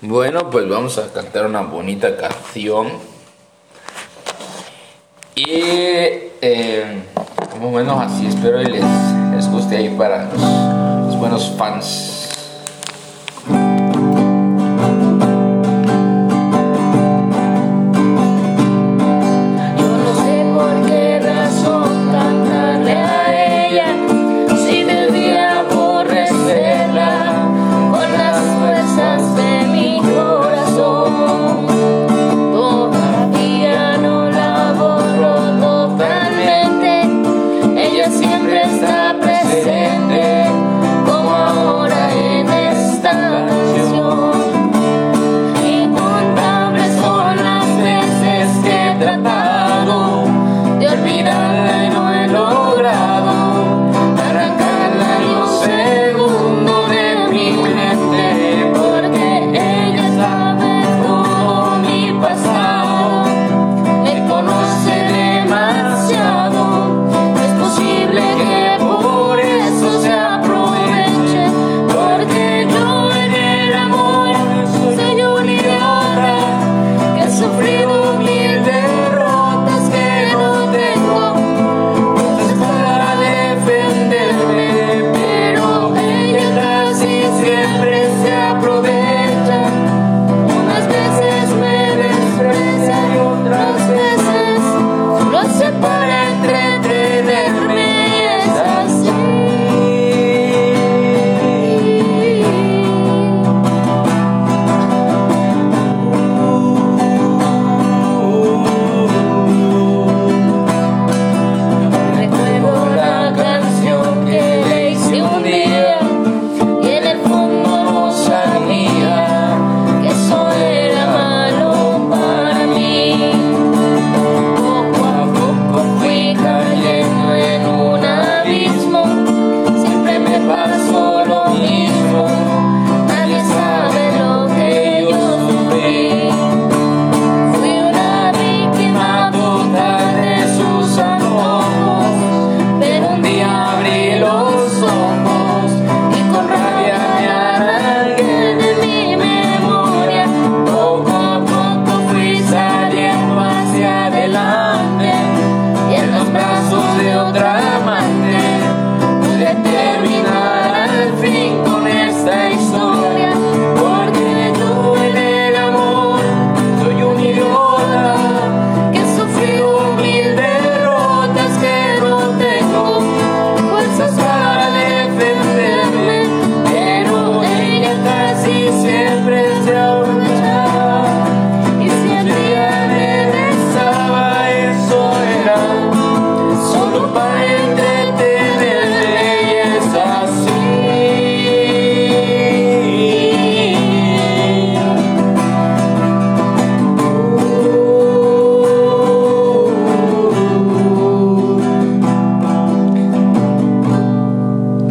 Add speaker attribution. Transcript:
Speaker 1: Bueno, pues vamos a cantar una bonita canción. Y eh, menos así espero y les, les guste ahí para los buenos fans.